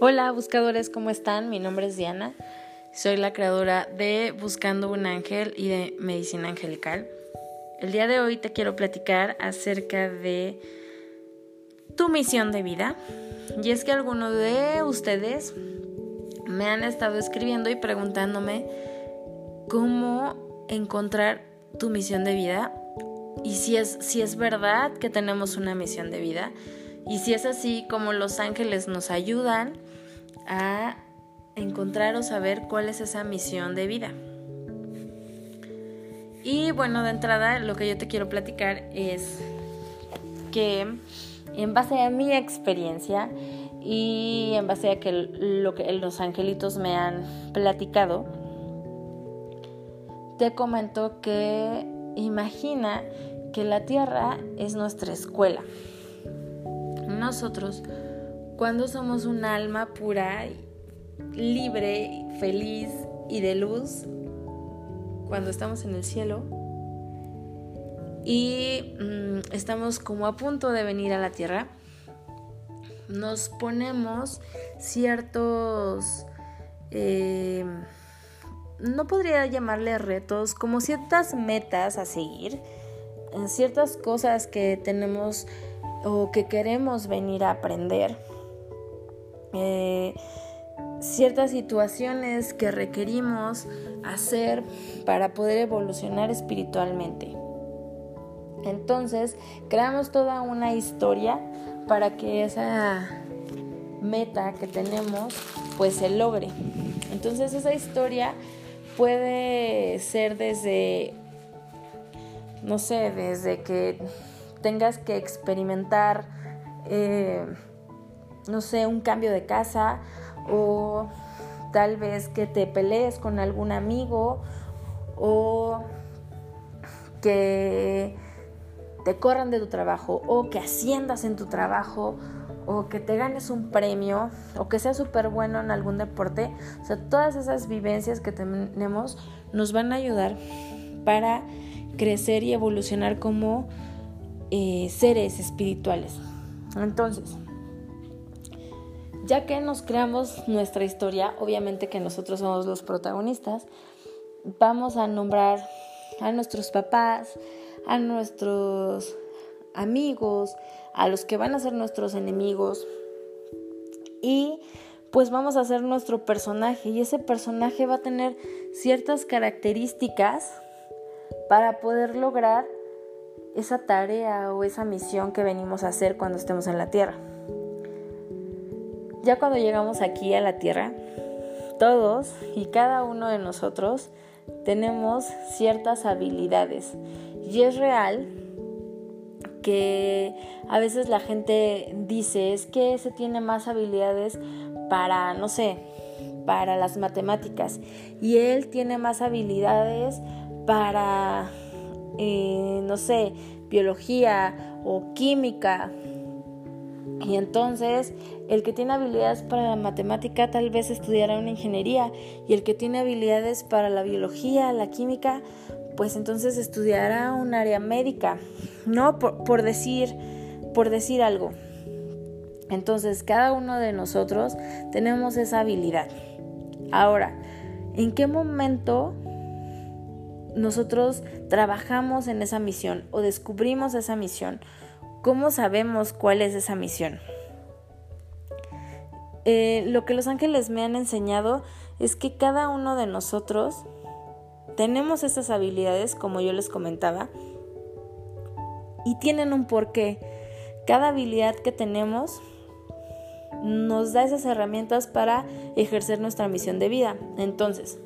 Hola buscadores, ¿cómo están? Mi nombre es Diana, soy la creadora de Buscando un Ángel y de Medicina Angelical. El día de hoy te quiero platicar acerca de tu misión de vida. Y es que algunos de ustedes me han estado escribiendo y preguntándome cómo encontrar tu misión de vida y si es, si es verdad que tenemos una misión de vida y si es así, como los ángeles nos ayudan a encontrar o saber cuál es esa misión de vida. Y bueno, de entrada lo que yo te quiero platicar es que en base a mi experiencia y en base a que lo que los angelitos me han platicado, te comento que imagina que la tierra es nuestra escuela nosotros, cuando somos un alma pura, libre, feliz y de luz, cuando estamos en el cielo y mm, estamos como a punto de venir a la tierra, nos ponemos ciertos, eh, no podría llamarle retos, como ciertas metas a seguir, ciertas cosas que tenemos o que queremos venir a aprender. Eh, ciertas situaciones que requerimos hacer para poder evolucionar espiritualmente. Entonces, creamos toda una historia para que esa meta que tenemos pues se logre. Entonces, esa historia puede ser desde no sé, desde que tengas que experimentar, eh, no sé, un cambio de casa o tal vez que te pelees con algún amigo o que te corran de tu trabajo o que asciendas en tu trabajo o que te ganes un premio o que seas súper bueno en algún deporte. O sea, todas esas vivencias que tenemos nos van a ayudar para crecer y evolucionar como eh, seres espirituales. Entonces, ya que nos creamos nuestra historia, obviamente que nosotros somos los protagonistas, vamos a nombrar a nuestros papás, a nuestros amigos, a los que van a ser nuestros enemigos y pues vamos a hacer nuestro personaje y ese personaje va a tener ciertas características para poder lograr esa tarea o esa misión que venimos a hacer cuando estemos en la tierra. Ya cuando llegamos aquí a la tierra, todos y cada uno de nosotros tenemos ciertas habilidades y es real que a veces la gente dice es que se tiene más habilidades para, no sé, para las matemáticas y él tiene más habilidades para eh, no sé, biología o química. Y entonces el que tiene habilidades para la matemática tal vez estudiará una ingeniería y el que tiene habilidades para la biología, la química, pues entonces estudiará un área médica, ¿no? Por, por decir, por decir algo. Entonces cada uno de nosotros tenemos esa habilidad. Ahora, ¿en qué momento nosotros trabajamos en esa misión o descubrimos esa misión, ¿cómo sabemos cuál es esa misión? Eh, lo que los ángeles me han enseñado es que cada uno de nosotros tenemos esas habilidades, como yo les comentaba, y tienen un porqué. Cada habilidad que tenemos nos da esas herramientas para ejercer nuestra misión de vida. Entonces,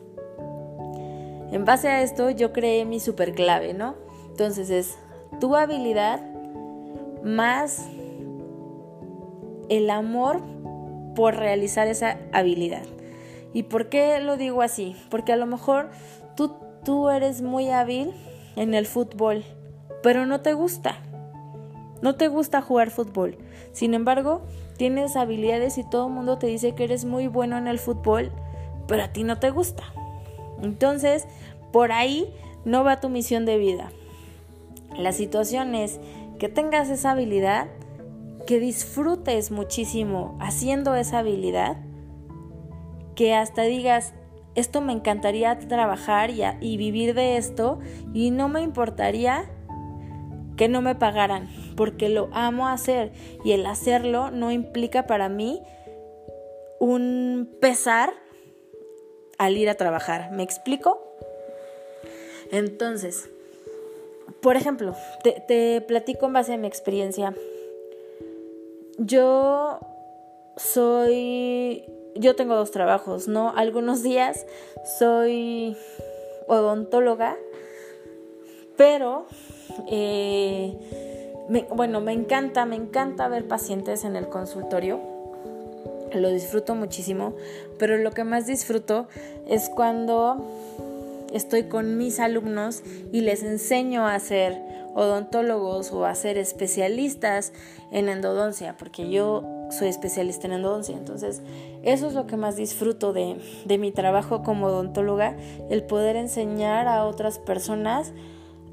en base a esto yo creé mi super clave, ¿no? Entonces es tu habilidad más el amor por realizar esa habilidad. ¿Y por qué lo digo así? Porque a lo mejor tú, tú eres muy hábil en el fútbol, pero no te gusta. No te gusta jugar fútbol. Sin embargo, tienes habilidades y todo el mundo te dice que eres muy bueno en el fútbol, pero a ti no te gusta. Entonces, por ahí no va tu misión de vida. La situación es que tengas esa habilidad que disfrutes muchísimo haciendo esa habilidad, que hasta digas, esto me encantaría trabajar y, vivir de esto y no me importaría que no me pagaran, porque lo amo hacer y el hacerlo no implica para mí un pesar al ir a trabajar. ¿Me explico? Entonces, por ejemplo, te, platico en base a mi experiencia. Yo soy, yo tengo dos trabajos, ¿no? Algunos días soy odontóloga, pero, eh, bueno, me encanta, me encanta ver pacientes en el consultorio, lo disfruto muchísimo, pero lo que más disfruto es cuando estoy con mis alumnos y les enseño a ser odontólogos o a ser especialistas en endodoncia, porque yo soy especialista en endodoncia. Entonces, eso es lo que más disfruto de, de mi trabajo como odontóloga, el poder enseñar a otras personas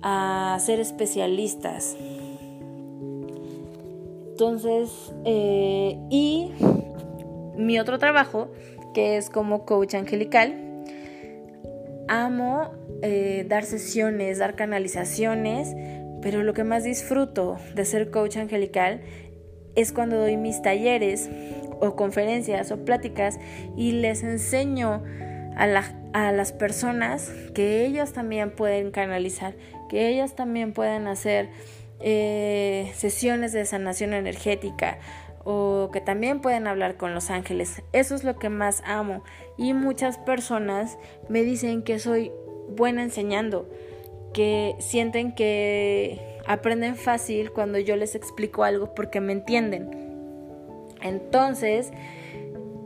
a ser especialistas. Entonces, eh, y mi otro trabajo, que es como coach angelical, amo eh, dar sesiones, dar canalizaciones, pero lo que más disfruto de ser coach angelical es cuando doy mis talleres o conferencias o pláticas y les enseño a, a las personas que ellas también pueden canalizar, que ellas también pueden hacer eh, sesiones de sanación energética o que también pueden hablar con los ángeles. Eso es lo que más amo. Y muchas personas me dicen que soy buena enseñando, que sienten que aprenden fácil cuando yo les explico algo porque me entienden. Entonces,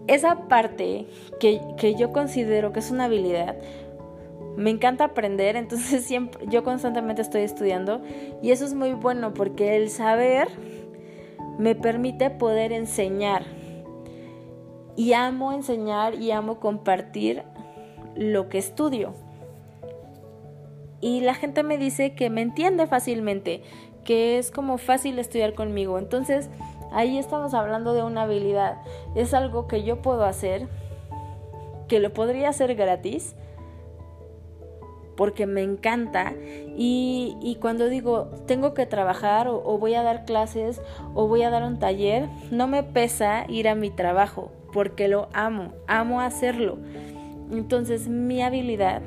esa parte que, que yo considero que es una habilidad, me encanta aprender, entonces siempre yo constantemente estoy estudiando y eso es muy bueno porque el saber me permite poder enseñar. Y amo enseñar y amo compartir lo que estudio. Y la gente me dice que me entiende fácilmente, que es como fácil estudiar conmigo. Entonces, ahí estamos hablando de una habilidad. Es algo que yo puedo hacer, que lo podría hacer gratis, porque me encanta y, cuando digo tengo que trabajar o, o, voy a dar clases o voy a dar un taller, no me pesa ir a mi trabajo porque lo amo, amo hacerlo. Entonces mi habilidad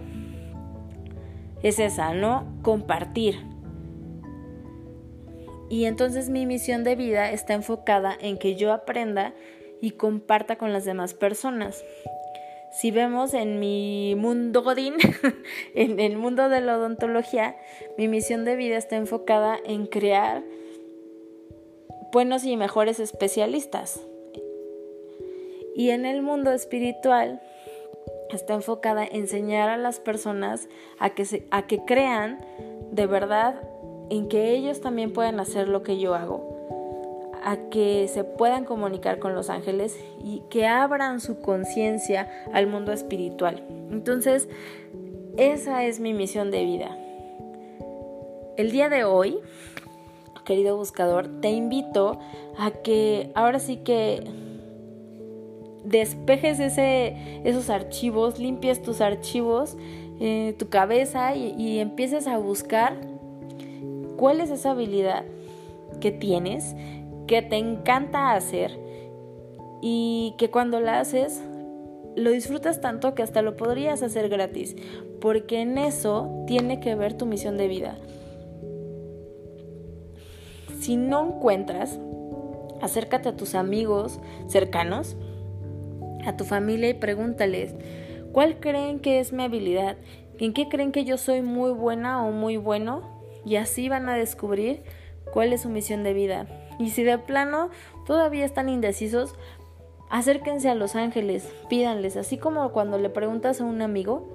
es esa, ¿no? Compartir. Y entonces mi misión de vida está enfocada en que yo aprenda y comparta con las demás personas si vemos en mi mundo godín, en el mundo de la odontología, mi misión de vida está enfocada en crear buenos y mejores especialistas. Y en el mundo espiritual está enfocada en enseñar a las personas a que, a que crean de verdad en que ellos también pueden hacer lo que yo hago a que se puedan comunicar con los ángeles y que abran su conciencia al mundo espiritual. Entonces, esa es mi misión de vida. El día de hoy, querido buscador, te invito a que ahora sí que despejes ese, esos archivos, limpies tus archivos, eh, tu cabeza y, y empieces a buscar cuál es esa habilidad que tienes que te encanta hacer y que cuando la haces lo disfrutas tanto que hasta lo podrías hacer gratis, porque en eso tiene que ver tu misión de vida. Si no encuentras, acércate a tus amigos cercanos, a tu familia y pregúntales, ¿cuál creen que es mi habilidad? ¿En qué creen que yo soy muy buena o muy bueno? Y así van a descubrir cuál es su misión de vida. Y si de plano todavía están indecisos, acérquense a los ángeles, pídanles, así como cuando le preguntas a un amigo,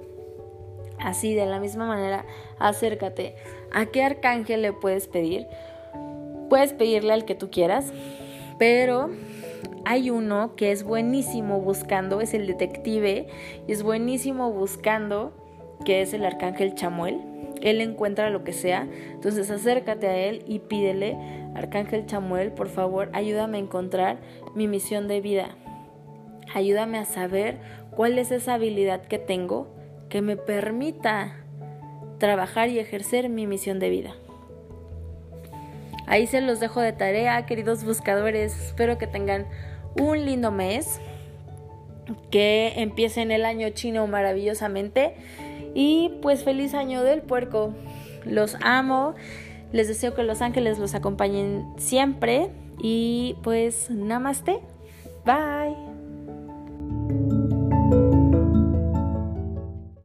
así de la misma manera, acércate. ¿A qué arcángel le puedes pedir? Puedes pedirle al que tú quieras, pero hay uno que es buenísimo buscando, es el detective, y es buenísimo buscando, que es el arcángel Chamuel. Él encuentra lo que sea. Entonces acércate a Él y pídele, Arcángel Chamuel, por favor, ayúdame a encontrar mi misión de vida. Ayúdame a saber cuál es esa habilidad que tengo que me permita trabajar y ejercer mi misión de vida. Ahí se los dejo de tarea, queridos buscadores. Espero que tengan un lindo mes, que empiecen el año chino maravillosamente y pues feliz año del puerco. Los amo, les deseo que los ángeles los acompañen siempre y pues namaste. Bye.